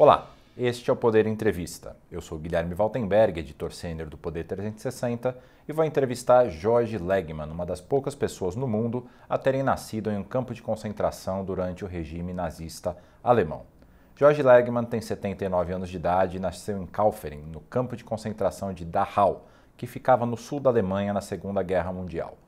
Olá, este é o Poder Entrevista. Eu sou Guilherme Valtenberg, editor sênior do Poder 360, e vou entrevistar Jorge Legman, uma das poucas pessoas no mundo a terem nascido em um campo de concentração durante o regime nazista alemão. Jorge Legman tem 79 anos de idade e nasceu em Kaufering, no campo de concentração de Dachau, que ficava no sul da Alemanha na Segunda Guerra Mundial.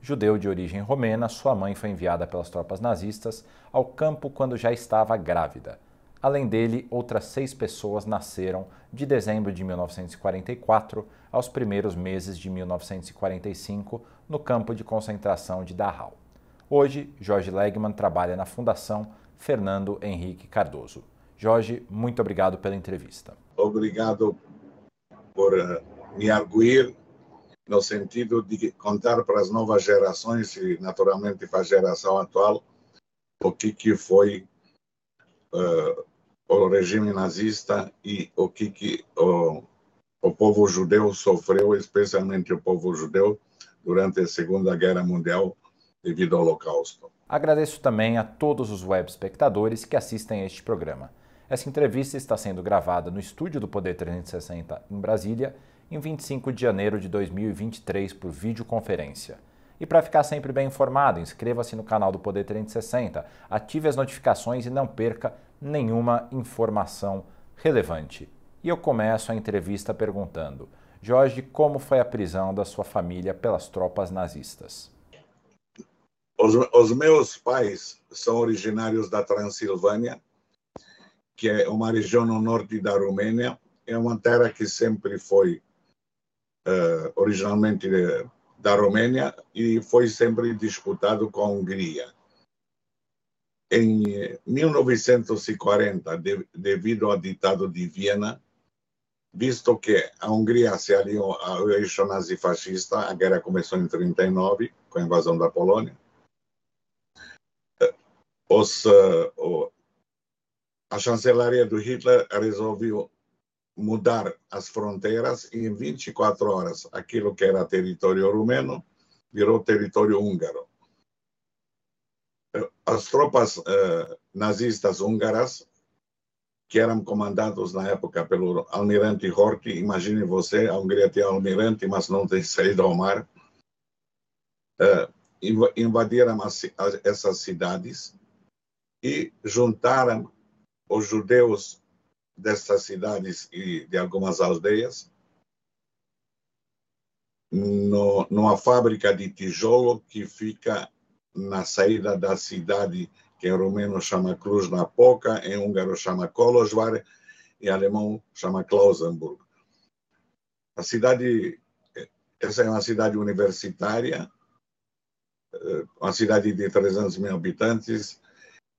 Judeu de origem romena, sua mãe foi enviada pelas tropas nazistas ao campo quando já estava grávida. Além dele, outras seis pessoas nasceram de dezembro de 1944 aos primeiros meses de 1945 no campo de concentração de Dachau. Hoje, Jorge Legman trabalha na Fundação Fernando Henrique Cardoso. Jorge, muito obrigado pela entrevista. Obrigado por uh, me arguir no sentido de contar para as novas gerações e, naturalmente, para a geração atual, o que, que foi uh, o regime nazista e o que, que o, o povo judeu sofreu, especialmente o povo judeu, durante a Segunda Guerra Mundial devido ao Holocausto. Agradeço também a todos os web espectadores que assistem a este programa. Essa entrevista está sendo gravada no estúdio do Poder 360 em Brasília, em 25 de janeiro de 2023, por videoconferência. E para ficar sempre bem informado, inscreva-se no canal do Poder 360, ative as notificações e não perca nenhuma informação relevante. E eu começo a entrevista perguntando: Jorge, como foi a prisão da sua família pelas tropas nazistas? Os, os meus pais são originários da Transilvânia, que é uma região no norte da Romênia. É uma terra que sempre foi uh, originalmente da Romênia e foi sempre disputado com a Hungria em 1940, de, devido ao ditado de Viena, visto que a Hungria se aliou ao eixo nazifascista, a guerra começou em 39, com a invasão da Polônia, os, uh, a chancelaria do Hitler resolveu mudar as fronteiras e em 24 horas aquilo que era território rumeno virou território húngaro as tropas uh, nazistas húngaras, que eram comandados na época pelo almirante Horthy, imagine você, a Hungria tinha almirante, mas não tem saído ao mar, uh, invadiram as, as, essas cidades e juntaram os judeus dessas cidades e de algumas aldeias no, numa fábrica de tijolo que fica na saída da cidade, que em romeno chama Cluj-Napoca, em húngaro chama Kolozsvár, em alemão chama Klausenburg. A cidade, essa é uma cidade universitária, eh, uma cidade de 300 mil habitantes,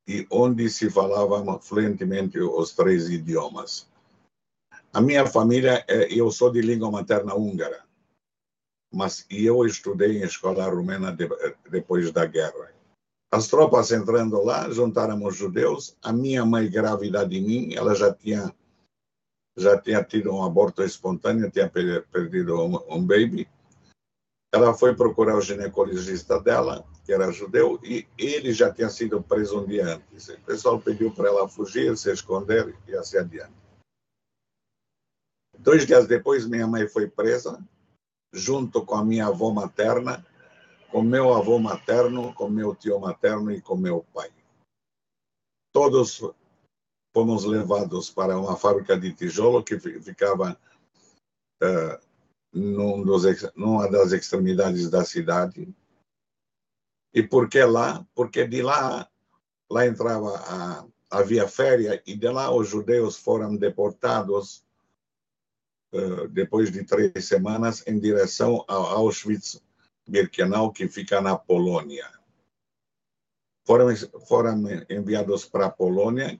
e onde se falava fluentemente os três idiomas. A minha família, eu sou de língua materna húngara mas eu estudei em escola rumena de, depois da guerra. As tropas entrando lá, juntaram os judeus. A minha mãe, grávida de mim, ela já tinha já tinha tido um aborto espontâneo, tinha perdido um, um baby. Ela foi procurar o ginecologista dela, que era judeu, e ele já tinha sido preso um dia antes. O pessoal pediu para ela fugir, se esconder e assim adiante. Dois dias depois, minha mãe foi presa junto com a minha avó materna, com meu avô materno, com meu tio materno e com meu pai. Todos fomos levados para uma fábrica de tijolo que ficava uh, num dos, numa das extremidades da cidade. E por que lá? Porque de lá, lá entrava a, havia férias e de lá os judeus foram deportados depois de três semanas, em direção a Auschwitz-Birkenau, que fica na Polônia. Foram, foram enviados para a Polônia,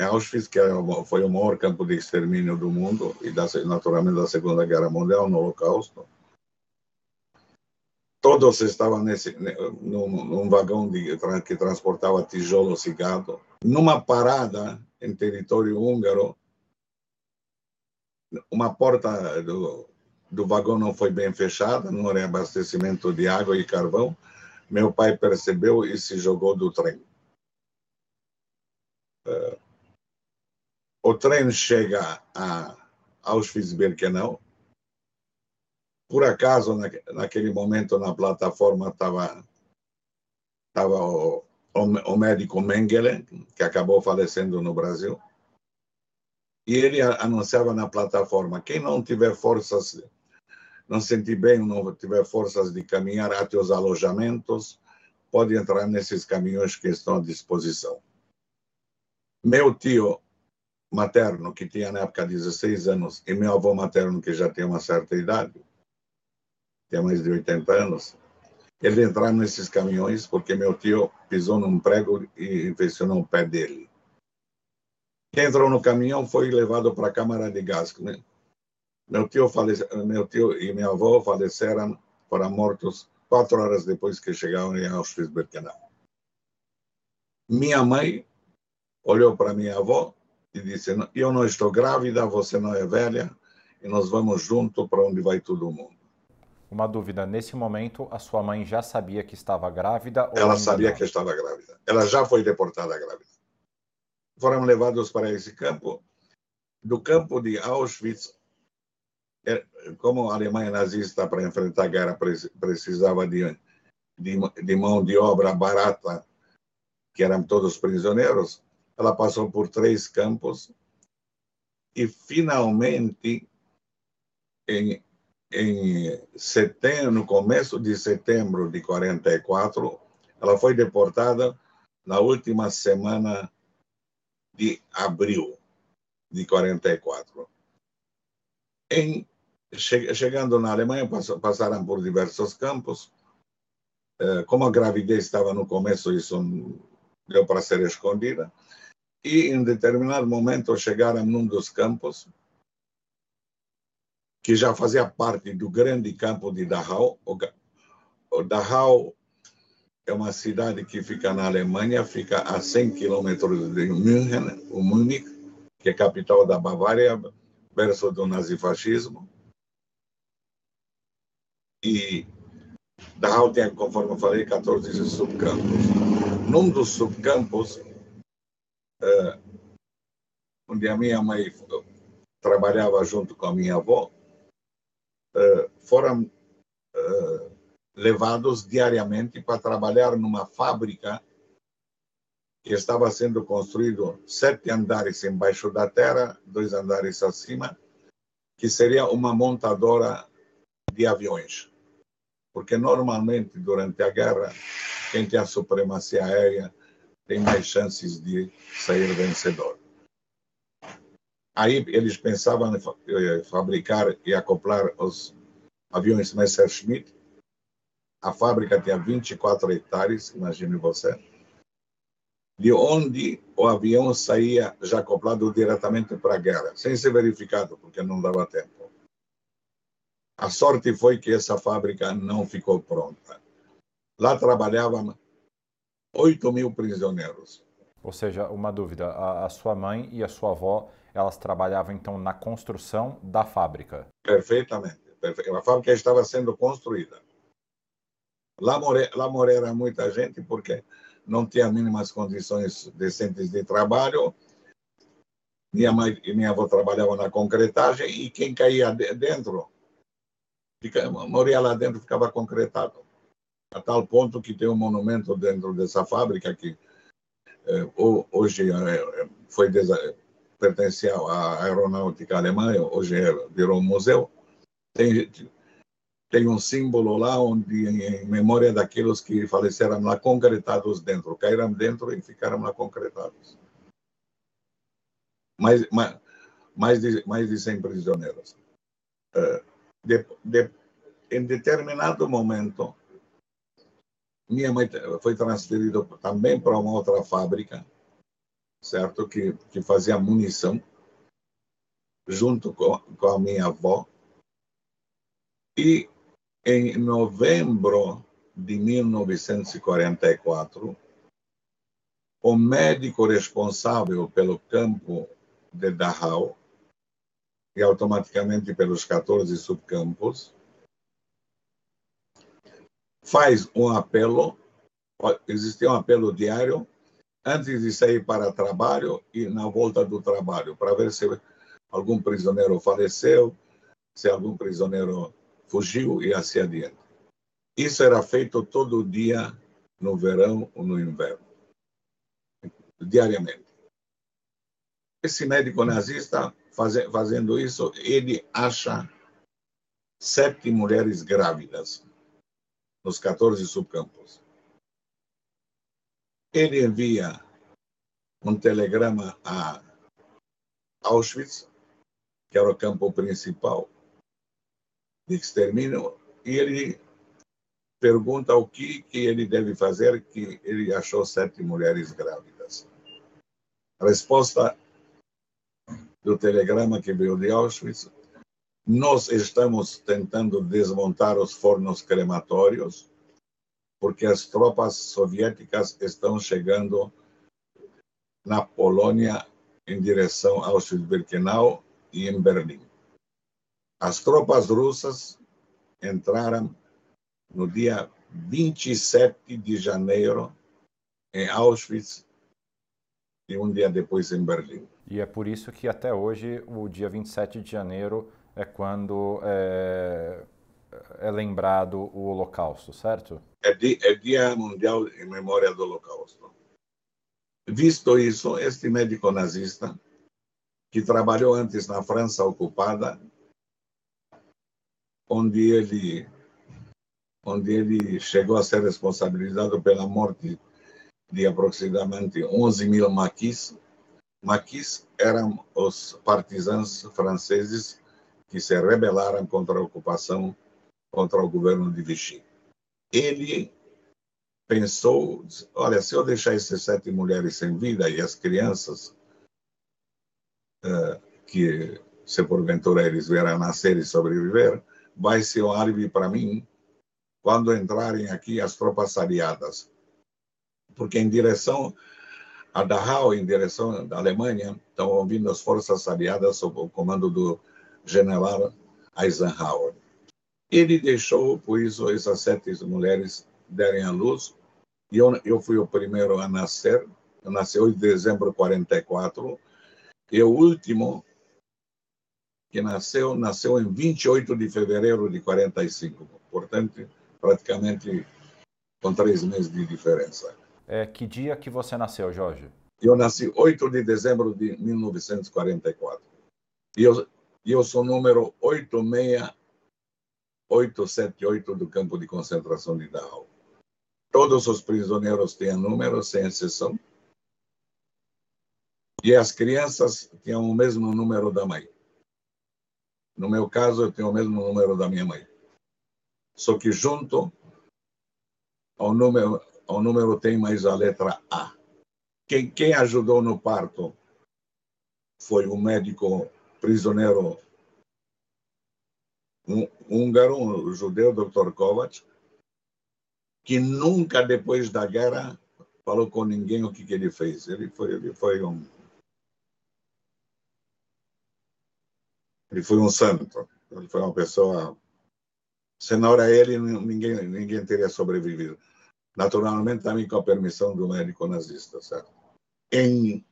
Auschwitz, que foi o maior campo de extermínio do mundo, e da, naturalmente da Segunda Guerra Mundial, no Holocausto. Todos estavam nesse, num, num vagão de, que transportava tijolos e gado. Numa parada em território húngaro, uma porta do, do vagão não foi bem fechada, não era abastecimento de água e carvão. Meu pai percebeu e se jogou do trem. Uh, o trem chega a Auschwitz-Birkenau. Por acaso, naquele momento, na plataforma estava tava o, o, o médico Mengele, que acabou falecendo no Brasil. E ele anunciava na plataforma: quem não tiver forças, não sentir bem, não tiver forças de caminhar até os alojamentos, pode entrar nesses caminhões que estão à disposição. Meu tio materno, que tinha na época 16 anos, e meu avô materno, que já tem uma certa idade, tem mais de 80 anos, eles entraram nesses caminhões porque meu tio pisou num prego e infeccionou o pé dele. Quem entrou no caminhão foi levado para a câmara de gás. Né? Meu tio, falece... meu tio e minha avó faleceram, foram mortos quatro horas depois que chegaram em Auschwitz-Birkenau. Minha mãe olhou para minha avó e disse: Eu não estou grávida, você não é velha, e nós vamos junto para onde vai todo mundo. Uma dúvida: nesse momento, a sua mãe já sabia que estava grávida? Ela sabia não? que estava grávida. Ela já foi deportada grávida. Foram levados para esse campo. Do campo de Auschwitz, é, como a Alemanha nazista, para enfrentar a guerra, precisava de, de, de mão de obra barata, que eram todos prisioneiros, ela passou por três campos e finalmente em, em setembro, no começo de setembro de 44, ela foi deportada na última semana de abril de 44. Em, chegando na Alemanha, passaram por diversos campos. Eh, como a gravidez estava no começo, isso deu para ser escondida e em determinado momento chegaram num dos campos que já fazia parte do grande campo de Dachau. O Dachau é uma cidade que fica na Alemanha, fica a 100 quilômetros de Munique, que é capital da Bavária, berço do nazifascismo. E Dachau tem, conforme eu falei, 14 subcampos. Num dos subcampos uh, onde a minha mãe trabalhava junto com a minha avó, uh, foram uh, levados diariamente para trabalhar numa fábrica que estava sendo construído sete andares embaixo da terra, dois andares acima, que seria uma montadora de aviões. Porque normalmente, durante a guerra, quem tem a supremacia aérea tem mais chances de sair vencedor. Aí eles pensavam em eh, fabricar e acoplar os aviões Messerschmitt. A fábrica tinha 24 hectares, imagine você, de onde o avião saía já acoplado diretamente para a guerra, sem ser verificado, porque não dava tempo. A sorte foi que essa fábrica não ficou pronta. Lá trabalhavam 8 mil prisioneiros. Ou seja, uma dúvida: a, a, sua mãe e a sua avó elas trabalhavam então na construção da fábrica? Perfeitamente. A fábrica estava sendo construída. Lá, more, lá morera muita gente porque não tinha mínimas condições decentes de trabalho. Minha mãe e minha avó trabalhavam na concretagem e quem caía dentro, moria lá dentro, ficava concretado a tal ponto que tem um monumento dentro dessa fábrica que é, hoje é, foi pertencia à aeronáutica alemã, hoje é, virou um museu. Tem, tem um símbolo lá onde em memória daqueles que faleceram lá concretados dentro, caíram dentro e ficaram lá concretados. Mais, mais, mais, de, mais de 100 prisioneiros. De, de, em determinado momento, minha mãe foi transferida também para uma outra fábrica, certo? Que, que fazia munição, junto com, com a minha avó. E em novembro de 1944, o médico responsável pelo campo de Dachau, e automaticamente pelos 14 subcampos, faz um apelo, existia um apelo diário antes de sair para trabalho e na volta do trabalho, para ver se algum prisioneiro faleceu, se algum prisioneiro fugiu e assim adiante. Isso era feito todo dia no verão ou no inverno, diariamente. Esse médico nazista fazendo isso, ele acha sete mulheres grávidas nos 14 subcampos. Ele envia um telegrama a Auschwitz, que era o campo principal extermínio, e ele pergunta o que, que ele deve fazer, que ele achou sete mulheres grávidas. A resposta do telegrama que veio de Auschwitz, nós estamos tentando desmontar os fornos crematórios, porque as tropas soviéticas estão chegando na Polônia em direção a Auschwitz-Birkenau e em Berlim. As tropas russas entraram no dia 27 de janeiro em Auschwitz e um dia depois em Berlim. E é por isso que até hoje o dia 27 de janeiro é quando é, é lembrado o Holocausto, certo? É, di, é Dia Mundial em Memória do Holocausto. Visto isso, este médico nazista, que trabalhou antes na França ocupada, onde ele, onde ele chegou a ser responsabilizado pela morte de aproximadamente 11 mil maquis. Maquis eram os partisans franceses que se rebelaram contra a ocupação, contra o governo de Vichy. Ele pensou, olha, se eu deixar essas sete mulheres sem vida e as crianças uh, que, se porventura eles vieram nascer e sobreviver, vai ser um álibi para mim quando entrarem aqui as tropas aliadas. Porque em direção a Dachau, em direção da Alemanha, estão vindo as forças aliadas sob o comando do general Eisenhower. Ele deixou, por isso, essas sete mulheres derem à luz. E eu, eu fui o primeiro a nascer. Eu nasci 8 de dezembro de 44. E o último que nasceu, nasceu em 28 de fevereiro de 45. Portanto, praticamente com três meses de diferença. É, que dia que você nasceu, Jorge? Eu nasci 8 de dezembro de 1944. E eu, eu sou número 86878 do campo de concentração de Dachau. Todos os prisioneiros têm número, sem exceção. E as crianças têm o mesmo número da mãe. No meu caso, eu tenho o mesmo número da minha mãe. Só que junto ao número, ao número tem mais a letra A. Quem, quem ajudou no parto foi o médico prisioneiro um húngaro, um judeu, Dr. Kovac, que nunca depois da guerra falou com ninguém o que, que ele fez. Ele foi, ele foi um ele foi um santo. Ele foi uma pessoa. Se não era ele, ninguém ninguém teria sobrevivido. Naturalmente, também com a permissão do médico nazista, certo? Em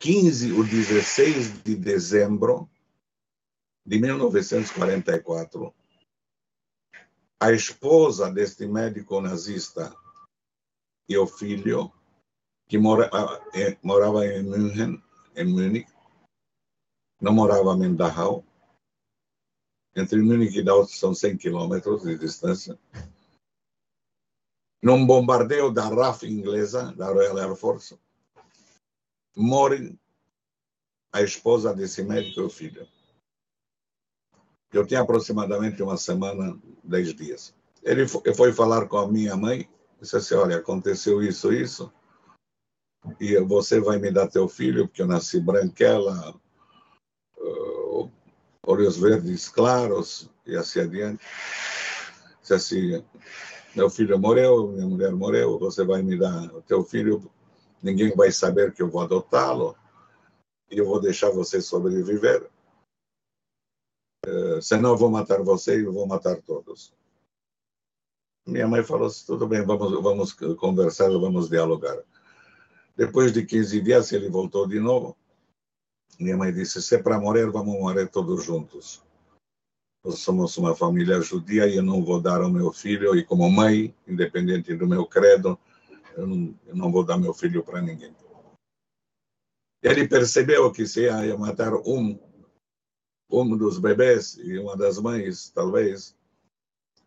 15 ou 16 de dezembro de 1944, a esposa deste médico nazista e o filho, que mora, eh, morava em München, em não morava em Dachau, entre Munique e Dachau são 100 quilômetros de distância, num bombardeio da RAF inglesa, da Royal Air Force, morre a esposa desse médico e o filho. Eu tinha aproximadamente uma semana, dez dias. Ele foi falar com a minha mãe, disse assim, olha, aconteceu isso, isso, e você vai me dar teu filho, porque eu nasci branquela, olhos verdes claros, e assim adiante. Disse assim, meu filho morreu, minha mulher morreu, você vai me dar o teu filho ninguém vai saber que eu vou adotá-lo e eu vou deixar você sobreviver. Uh, senão eu vou matar você e eu vou matar todos. Minha mãe falou assim, tudo bem, vamos, vamos conversar, vamos dialogar. Depois de 15 dias, ele voltou de novo. Minha mãe disse, se é para morrer, vamos morrer todos juntos. Nós somos uma família judia e eu não vou dar ao meu filho, e como mãe, independente do meu credo, eu não, eu não vou dar meu filho para ninguém. Ele percebeu que se ia matar um, um dos bebês e uma das mães, talvez,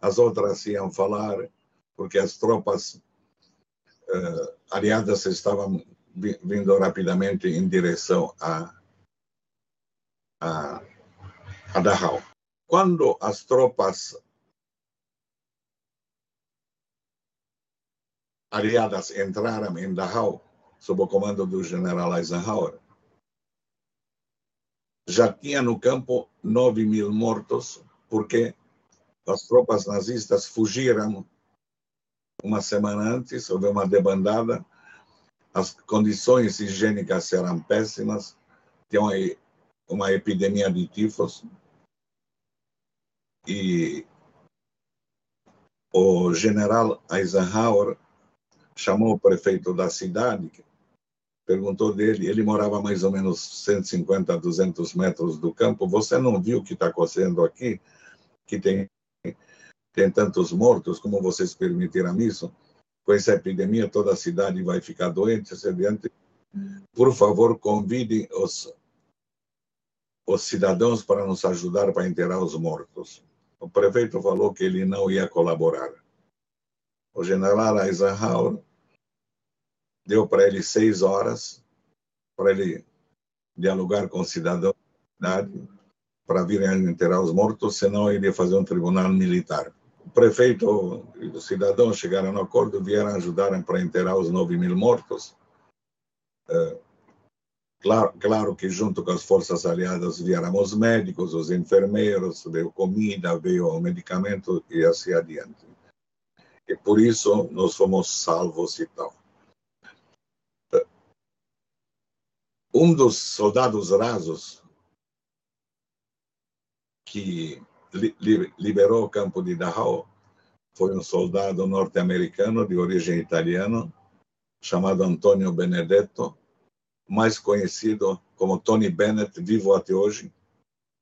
as outras iam falar, porque as tropas uh, aliadas estavam vindo rapidamente em direção a, a, a Dachau. Quando as tropas aliadas entraram em Dachau, sob o comando do general Eisenhower, já tinha no campo 9 mil mortos, porque as tropas nazistas fugiram uma semana antes, houve uma debandada, as condições higiênicas eram péssimas, tinha uma, epidemia de tifos, e o general Eisenhower chamou o prefeito da cidade, perguntou dele, ele morava mais ou menos 150, 200 metros do campo, você não viu o que está acontecendo aqui, que tem tem tantos mortos, como vocês permitiram isso? Com essa epidemia, toda a cidade vai ficar doente, adiante. Por favor, convide os, os cidadãos para nos ajudar para enterrar os mortos. O prefeito falou que ele não ia colaborar. O general Eisenhower deu para ele seis horas para ele dialogar com o cidadão para virem enterrar os mortos, senão ele ia fazer um tribunal militar o prefeito e os cidadãos chegaram no acordo, vieram ajudar para enterrar os 9 mil mortos. É, claro, claro que junto com as forças aliadas vieram os médicos, os enfermeiros, veio comida, veio medicamento e assim adiante. E por isso nós fomos salvos e tal. Um dos soldados rasos que liberou o campo de Dachau foi um soldado norte-americano de origem italiana chamado Antonio Benedetto, mais conhecido como Tony Bennett, vivo até hoje,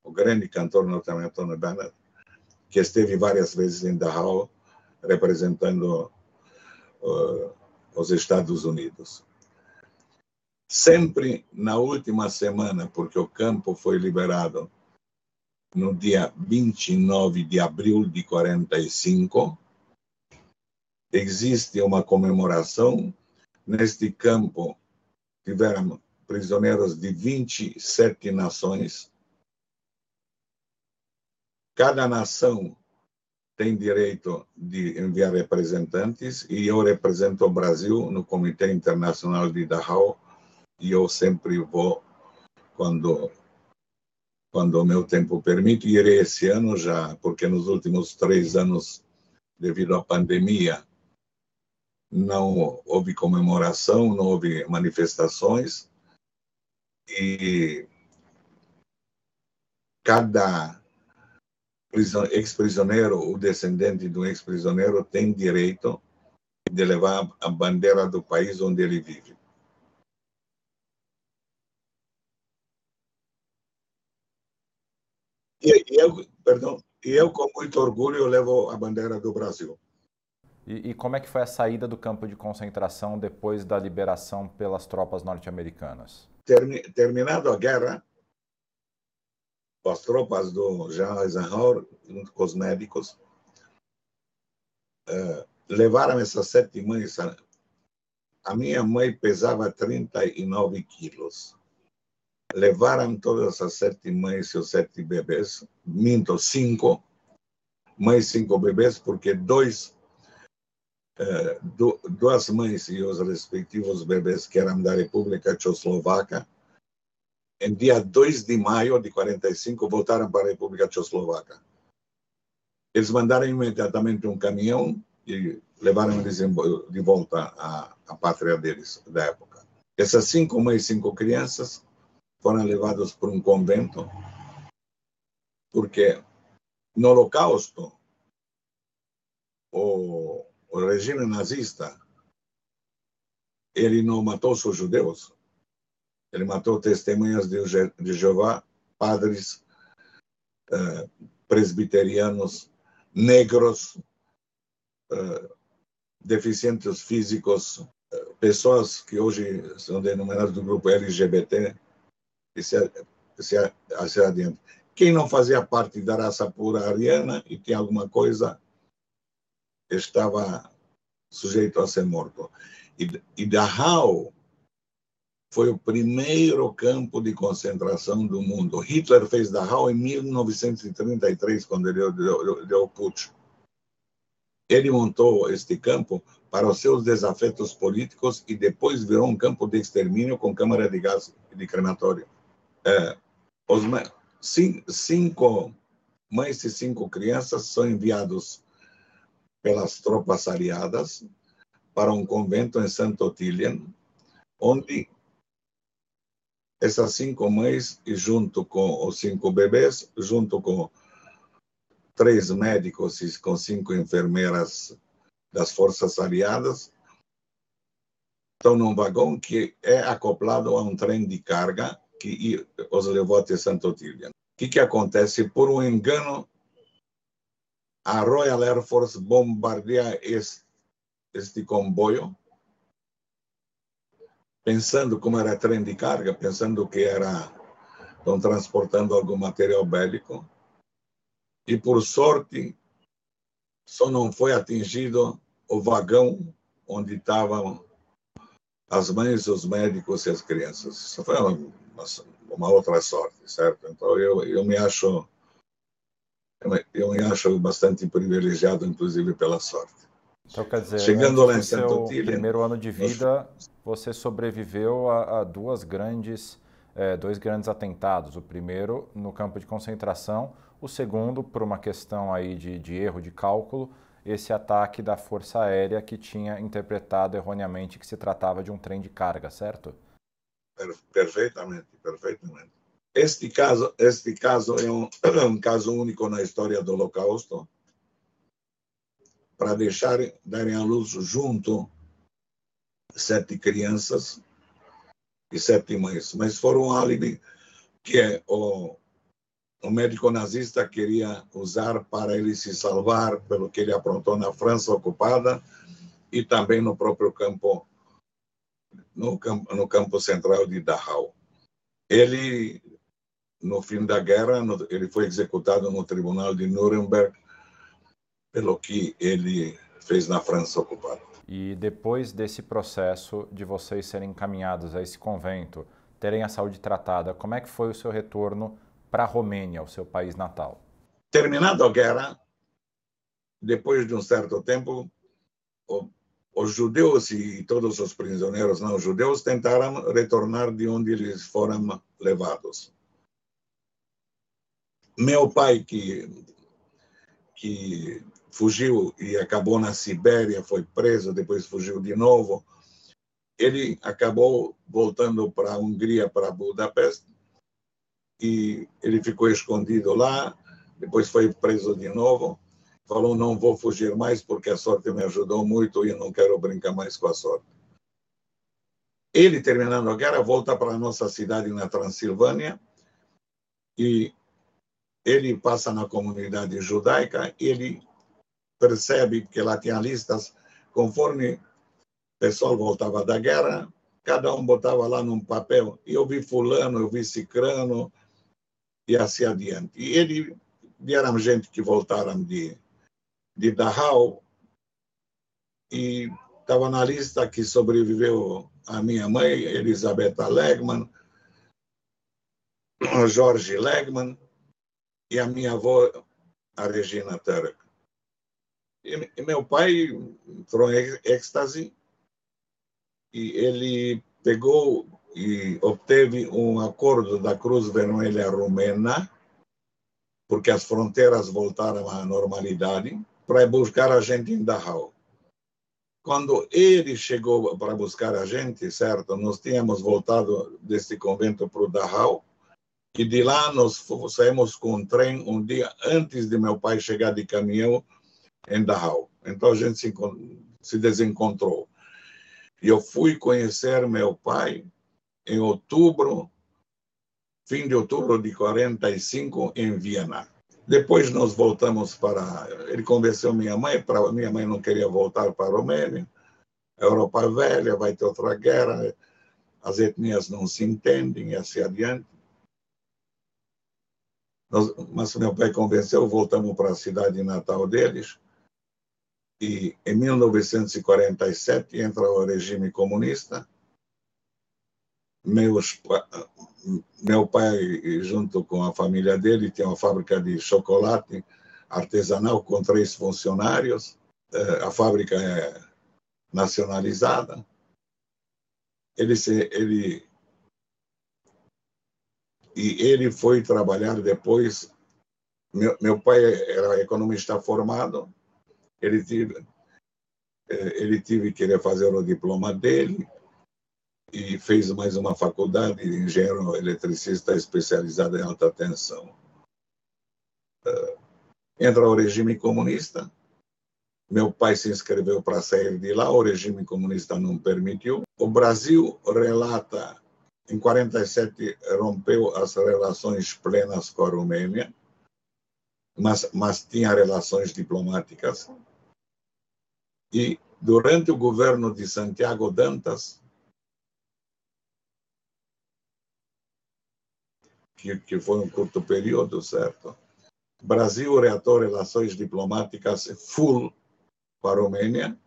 o grande cantor norte-americano Tony Bennett, que esteve várias vezes em Dachau representando uh, os Estados Unidos. Sempre na última semana, porque o campo foi liberado no dia 29 de abril de 45, existe uma comemoração. Neste campo tiveram prisioneiros de 27 nações. Cada nação tem direito de enviar representantes e eu represento o Brasil no Comitê Internacional de Dachau e eu sempre vou quando quando o meu tempo permite, irei esse ano já, porque nos últimos três anos, devido à pandemia, não houve comemoração, não houve manifestações, e cada ex-prisioneiro, o descendente de um ex-prisioneiro, tem direito de levar a bandeira do país onde ele vive. E, eu, perdão, e eu, com muito orgulho, levo a bandeira do Brasil. E, e, como é que foi a saída do campo de concentração depois da liberação pelas tropas norte-americanas? Termi, terminado a guerra, as tropas do general Eisenhower, junto com os médicos, uh, levaram essas sete mães. A, a minha mãe pesava 39 quilos levaram todas as sete mães e os sete bebês, minto, cinco, mães cinco bebês, porque dois, eh, duas mães e os respectivos bebês que eram da República Tchecoslovaca, em dia 2 de maio de 45, voltaram para a República Tchecoslovaca. Eles mandaram imediatamente um caminhão e levaram eles de volta à, à pátria deles, da época. Essas cinco mães e cinco crianças foram levados para um convento, porque no Holocausto, o, o regime nazista ele não matou só judeus, ele matou testemunhas de, de Jeová, padres, uh, presbiterianos, negros, uh, deficientes físicos, uh, pessoas que hoje são denominadas do grupo LGBT, e se, se, se adiante. Quem não fazia parte da raça pura ariana e tinha alguma coisa, estava sujeito a ser morto. E, e Dachau foi o primeiro campo de concentração do mundo. Hitler fez Dachau em 1933, quando ele deu, o putsch. Ele montou este campo para os seus desafetos políticos e depois virou um campo de extermínio com câmara de gás e de crematório. É, os cinco mães e cinco crianças são enviados pelas tropas aliadas para um convento em Santo Otília, onde essas cinco mães, junto com os cinco bebês, junto com três médicos e com cinco enfermeiras das forças aliadas, estão num vagão que é acoplado a um trem de carga que os levou até Santo Otília. O que, que acontece? Por um engano, a Royal Air Force bombardeia este, este comboio, pensando como era trem de carga, pensando que era estão transportando algum material bélico. E por sorte, só não foi atingido o vagão onde estavam as mães, os médicos e as crianças. Isso foi uma, uma outra sorte, certo? Então eu, eu me acho eu me acho bastante privilegiado, inclusive pela sorte. Então, quer dizer, chegando lá em Santo Tília, primeiro ano de vida, você sobreviveu a, a duas grandes, é, dois grandes atentados. O primeiro no campo de concentração, o segundo por uma questão aí de, de erro de cálculo, esse ataque da Força Aérea que tinha interpretado erroneamente que se tratava de um trem de carga, certo? Perfeitamente, perfeitamente. Este caso, este caso é um, um caso único na história do Holocausto, para deixar darem à luz junto sete crianças e sete mães, mas foram um álibi que é o, o médico nazista queria usar para ele se salvar pelo que ele aprontou na França ocupada e também no próprio campo no campo, no campo central de Dachau. Ele no fim da guerra, ele foi executado no tribunal de Nuremberg pelo que ele fez na França ocupada. E depois desse processo de vocês serem encaminhados a esse convento, terem a saúde tratada, como é que foi o seu retorno para a Romênia, o seu país natal? Terminada a guerra, depois de um certo tempo, os judeus e todos os prisioneiros não judeus tentaram retornar de onde eles foram levados meu pai que que fugiu e acabou na Sibéria, foi preso, depois fugiu de novo. Ele acabou voltando para a Hungria, para Budapeste, e ele ficou escondido lá, depois foi preso de novo. Falou: Não vou fugir mais porque a sorte me ajudou muito e eu não quero brincar mais com a sorte. Ele, terminando a guerra, volta para a nossa cidade na Transilvânia e ele passa na comunidade judaica, ele percebe que lá tinha listas, conforme o pessoal voltava da guerra, cada um botava lá num papel, e eu vi fulano, eu vi cicrano, e assim adiante. E ele, vieram gente que voltaram de, de Dachau, e estava na lista que sobreviveu a minha mãe, Elisabetta Legman, Jorge Legman, e a minha avó, a Regina Turek. E, e meu pai entrou em êxtase e ele pegou e obteve um acordo da Cruz Vermelha Rumena, porque as fronteiras voltaram à normalidade, para buscar a gente em Dachau. Quando ele chegou para buscar a gente, certo, nós tínhamos voltado deste convento para o Dachau, que de lá nós saímos com um trem um dia antes de meu pai chegar de caminhão em Dachau. Então a gente se, se desencontrou. E eu fui conhecer meu pai em outubro, fim de outubro de 45, em Viena. Depois nós voltamos para. Ele convenceu minha mãe, para minha mãe não queria voltar para a Romênia. Europa velha, vai ter outra guerra, as etnias não se entendem e assim adiante. Nós, mas meu pai convenceu, voltamos para a cidade natal deles. E em 1947 entra o regime comunista. Meus, meu pai, junto com a família dele, tinha uma fábrica de chocolate artesanal com três funcionários. Eh, a fábrica é nacionalizada. Ele, se, ele e ele foi trabalhar depois. Meu, meu pai era economista formado, ele tive, eh, ele tive que fazer o diploma dele e fez mais uma faculdade de engenheiro eletricista especializado em alta tensão. Eh, entra o regime comunista, meu pai se inscreveu para sair de lá, o regime comunista não permitiu. O Brasil relata em 47 rompeu as relações plenas com a Romênia, mas, mas tinha relações diplomáticas. E durante o governo de Santiago Dantas, que, que foi um curto período, certo? Brasil reatou relações diplomáticas full com a Romênia,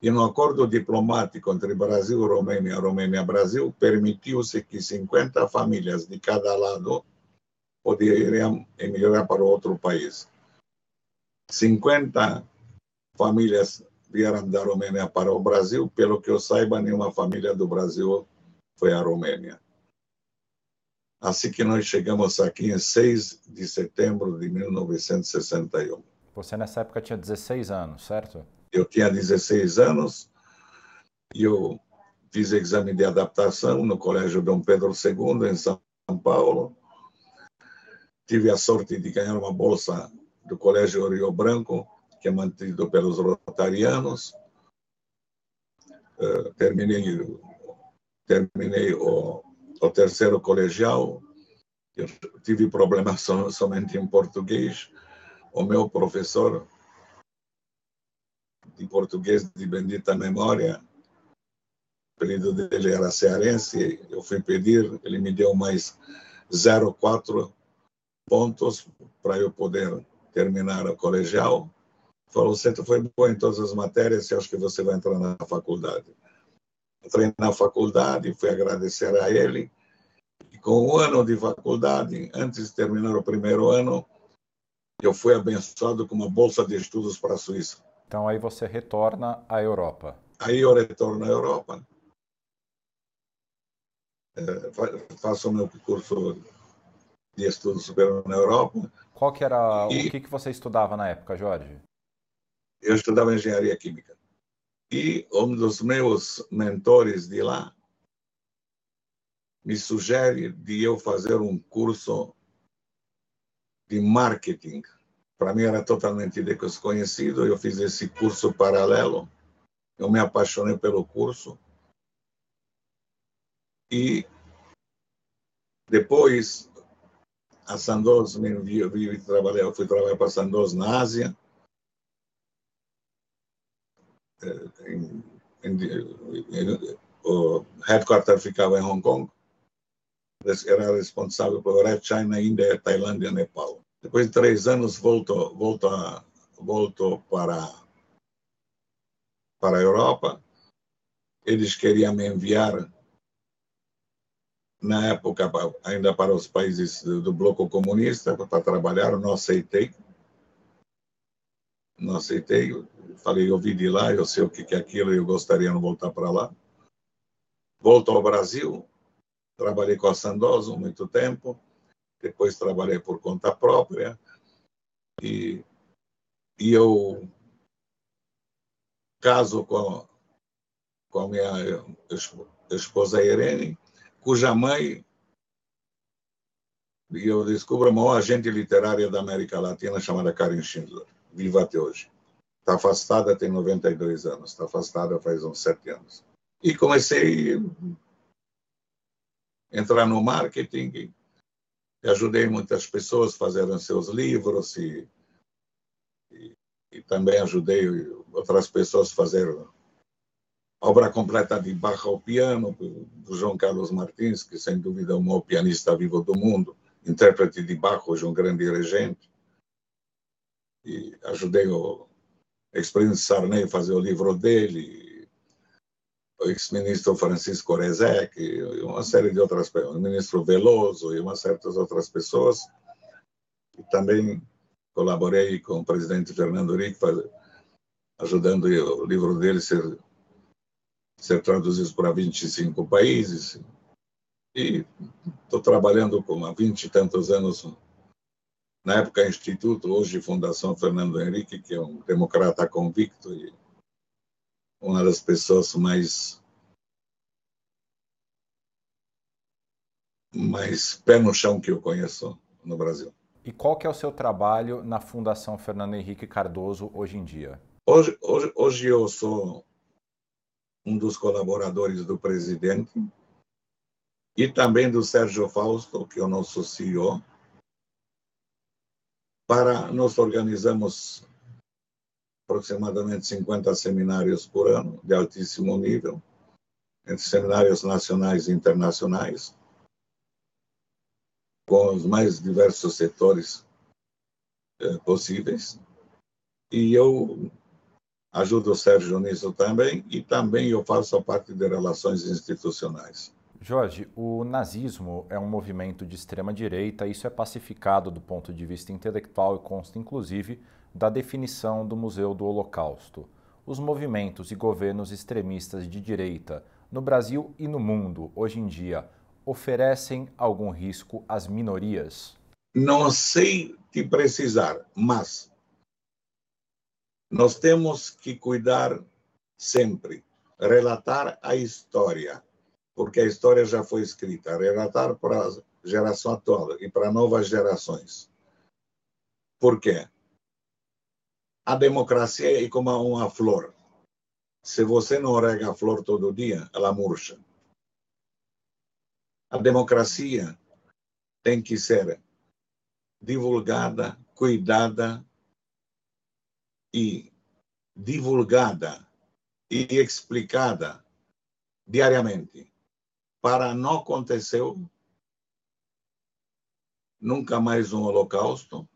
e no acordo diplomático entre Brasil e Romênia, Romênia-Brasil, permitiu-se que 50 famílias de cada lado poderiam emigrar para outro país. 50 famílias vieram da Romênia para o Brasil, pelo que eu saiba, nenhuma família do Brasil foi à Romênia. Assim que nós chegamos aqui em 6 de setembro de 1961. Você nessa época tinha 16 anos, certo? Eu tinha 16 anos e eu fiz exame de adaptação no Colégio Dom Pedro II, em São Paulo. Tive a sorte de ganhar uma bolsa do Colégio Rio Branco, que é mantido pelos rotarianos. Uh, terminei terminei o, o terceiro colegial. Eu tive problemas somente em português. O meu professor de português de bendita memória. O apelido dele era cearense. Eu fui pedir, ele me deu mais 0,4 pontos para eu poder terminar o colegial. Falou: Você foi bom em todas as matérias, eu acho que você vai entrar na faculdade. Entrei na faculdade, fui agradecer a ele. E com um ano de faculdade, antes de terminar o primeiro ano, eu fui abençoado com uma bolsa de estudos para a Suíça. Então aí você retorna à Europa. Aí eu retorno à Europa. É, faço o meu curso de estudo superior na Europa. Qual que era e, o que, que você estudava na época, Jorge? Eu estudava engenharia química. E um dos meus mentores de lá me sugere de eu fazer um curso de marketing para mim era totalmente desconhecido. Eu fiz esse curso paralelo. Eu me apaixonei pelo curso. E depois a Sandoz me enviou, eu trabalhar, eu fui trabalhar para a Sandoz na Ásia. Eh, em, em, em, o headquarter ficava em Hong Kong. Era responsável por Red China, Índia, Tailândia e Nepal. Depois de três anos, voltou, voltou, voltou para, para a Europa. Eles queriam me enviar, na época, ainda para os países do bloco comunista, para trabalhar. não aceitei. Não aceitei. Falei, eu vi de lá, eu sei o que é aquilo, eu gostaria de voltar para lá. Volto ao Brasil, trabalhei com a Sandoso muito tempo depois trabalhei por conta própria e, e eu caso com, com a minha esposa Irene, cuja mãe e eu descubro a maior agente literária da América Latina chamada Karen Schindler, viva até hoje. Está afastada, tem 92 anos. Está afastada faz uns sete anos. E comecei a entrar no marketing. Ajudei muitas pessoas a fazerem seus livros e, e, e também ajudei outras pessoas a fazer obra completa de Bach ao piano, do João Carlos Martins, que sem dúvida é o maior pianista vivo do mundo, intérprete de Bach, hoje um grande regente. E ajudei o ex-presidente Sarney a fazer o livro dele, ex-ministro Francisco Rezec, e uma série de outras pessoas, o ministro Veloso e uma certas outras pessoas. E também colaborei com o presidente Fernando Henrique, ajudando o livro dele ser ser traduzido para 25 países. E estou trabalhando com há 20 e tantos anos, na época Instituto, hoje Fundação Fernando Henrique, que é um democrata convicto e uma das pessoas mais mais pé no chão que eu conheço no Brasil. E qual que é o seu trabalho na Fundação Fernando Henrique Cardoso hoje em dia? Hoje, hoje, hoje eu sou um dos colaboradores do presidente, e também do Sérgio Fausto, que é o nosso CEO, para nós organizamos aproximadamente 50 seminários por ano de altíssimo nível, entre seminários nacionais e internacionais, com os mais diversos setores eh, possíveis. E eu ajudo o Sérgio nisso também e também eu faço a parte de relações institucionais. Jorge, o nazismo é um movimento de extrema direita, isso é pacificado do ponto de vista intelectual e consta inclusive da definição do Museu do Holocausto. Os movimentos e governos extremistas de direita no Brasil e no mundo hoje em dia oferecem algum risco às minorias? Não sei te precisar, mas nós temos que cuidar sempre, relatar a história, porque a história já foi escrita, relatar para a geração atual e para novas gerações. Por quê? A democracia é como uma flor. Se você não rega a flor todo dia, ela murcha. A democracia tem que ser divulgada, cuidada, e divulgada e explicada diariamente para não acontecer nunca mais um holocausto,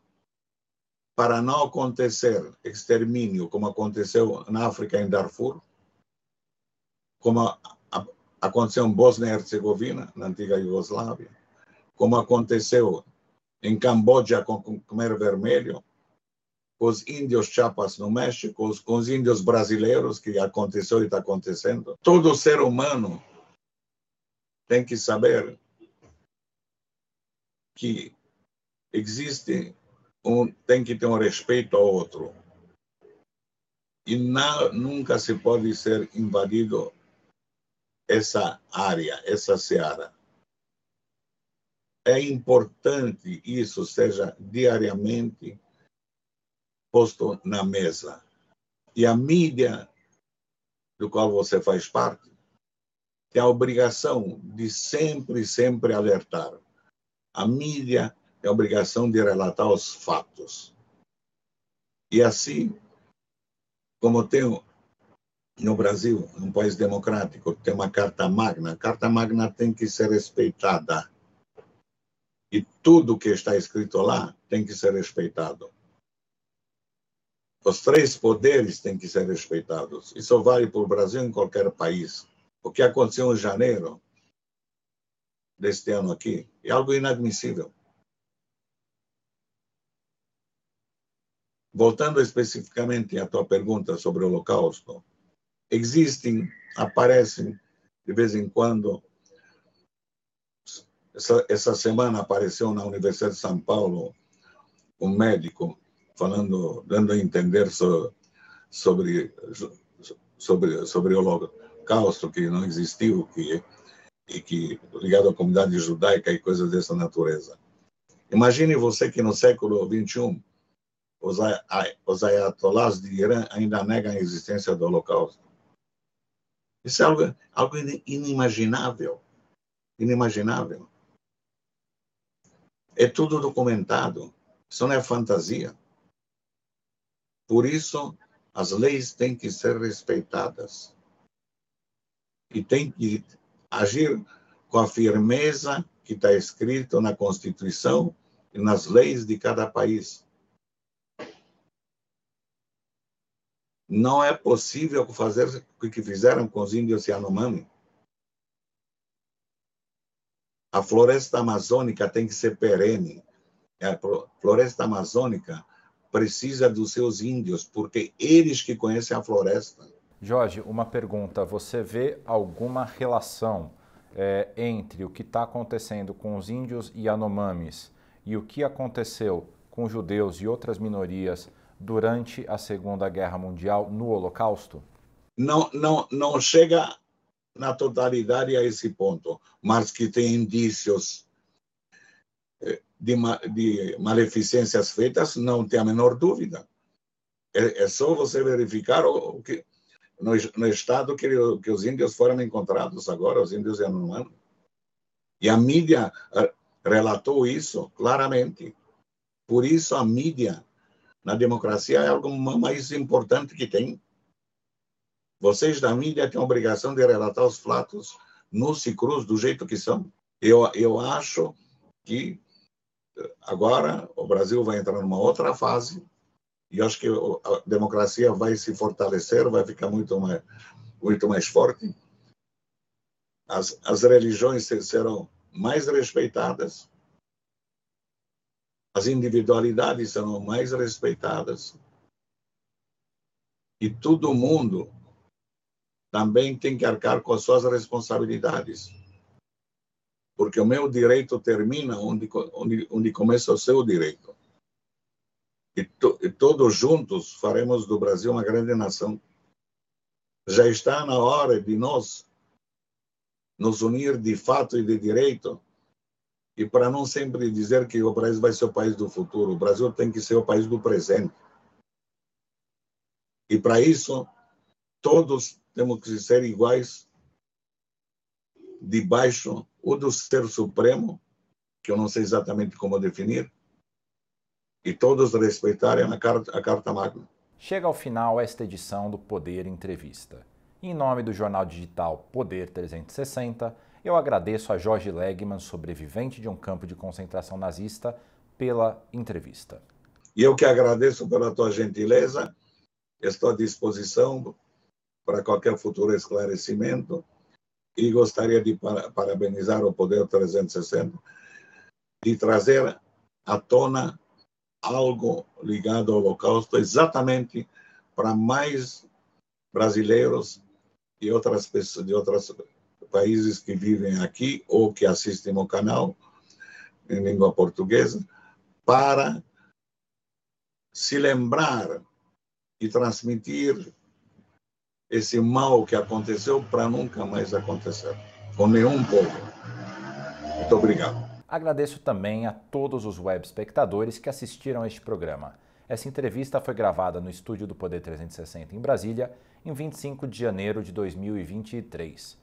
para não acontecer extermínio como aconteceu na África em Darfur, como aconteceu em Bosnia e Herzegovina, na antiga Iugoslávia, como aconteceu em Camboja com o Khmer Vermelho, com os índios chapas no México, com os índios brasileiros, que aconteceu e está acontecendo. Todo ser humano tem que saber que existe um, tem que ter um respeito ao outro. E na, nunca se pode ser invadido essa área, essa seara. É importante isso seja diariamente posto na mesa. E a mídia, do qual você faz parte, tem a obrigação de sempre, sempre alertar. A mídia a obrigação de relatar os fatos. E assim, como tem no Brasil, um país democrático, tem uma Carta Magna, a Carta Magna tem que ser respeitada. E tudo que está escrito lá tem que ser respeitado. Os três poderes têm que ser respeitados. Isso vale para o Brasil em qualquer país. O que aconteceu em janeiro deste ano aqui é algo inadmissível. Voltando especificamente à tua pergunta sobre o Holocausto, existem, aparecem de vez em quando. Essa, essa semana apareceu na Universidade de São Paulo um médico falando, dando a entender so, sobre, sobre, sobre o holocausto que não existiu, que, e que ligado à comunidade judaica e coisas dessa natureza. Imagine você que no século 21 os, os ayatollahs de Irã ainda negam a existência do Holocausto. Isso é algo, algo inimaginável. Inimaginável. É tudo documentado. Isso não é fantasia. Por isso, as leis têm que ser respeitadas. E tem que agir com a firmeza que está escrito na Constituição e nas leis de cada país. Não é possível fazer o que fizeram com os índios Yanomami. A floresta amazônica tem que ser perene. A floresta amazônica precisa dos seus índios, porque eles que conhecem a floresta. Jorge, uma pergunta: você vê alguma relação é, entre o que está acontecendo com os índios Yanomamis e o que aconteceu com judeus e outras minorias durante a Segunda Guerra Mundial no Holocausto? Não, não, não chega na totalidade a esse ponto, mas que tem indícios eh, de, de maleficências feitas, não tem a menor dúvida. É, é só você verificar o, o que no, no, estado que, que, os índios foram encontrados agora, os índios Yanomami. E a mídia eh, relatou isso claramente. Por isso a mídia na democracia é algo mais importante que tem. Vocês da mídia têm a obrigação de relatar os fatos nus e cruz do jeito que são. Eu, eu acho que agora o Brasil vai entrar numa outra fase e acho que a democracia vai se fortalecer, vai ficar muito mais, muito mais forte. As, as religiões serão mais respeitadas, as individualidades serão mais respeitadas e todo mundo também tem que arcar com as suas responsabilidades. Porque o meu direito termina onde, onde, onde começa o seu direito. E, to, e todos juntos faremos do Brasil uma grande nação. Já está na hora de nós nos unir de fato e de direito e para não sempre dizer que o Brasil vai ser o país do futuro, o Brasil tem que ser o país do presente. E para isso, todos temos que ser iguais debaixo ou do ser supremo, que eu não sei exatamente como definir, e todos respeitarem a Carta, a Carta Magna. Chega ao final esta edição do Poder Entrevista. Em nome do jornal digital Poder 360, eu agradeço a Jorge Legman, sobrevivente de um campo de concentração nazista, pela entrevista. E eu que agradeço pela tua gentileza, estou à disposição para qualquer futuro esclarecimento e gostaria de parabenizar o Poder 360 de trazer à tona algo ligado ao Holocausto exatamente para mais brasileiros e outras pessoas de outros países que vivem aqui ou que assistem o canal em língua portuguesa para se lembrar e transmitir esse mal que aconteceu para nunca mais acontecer com nenhum povo. Muito obrigado. Agradeço também a todos os web espectadores que assistiram a este programa. Essa entrevista foi gravada no estúdio do Poder 360 em Brasília, em 25 de janeiro de 2023.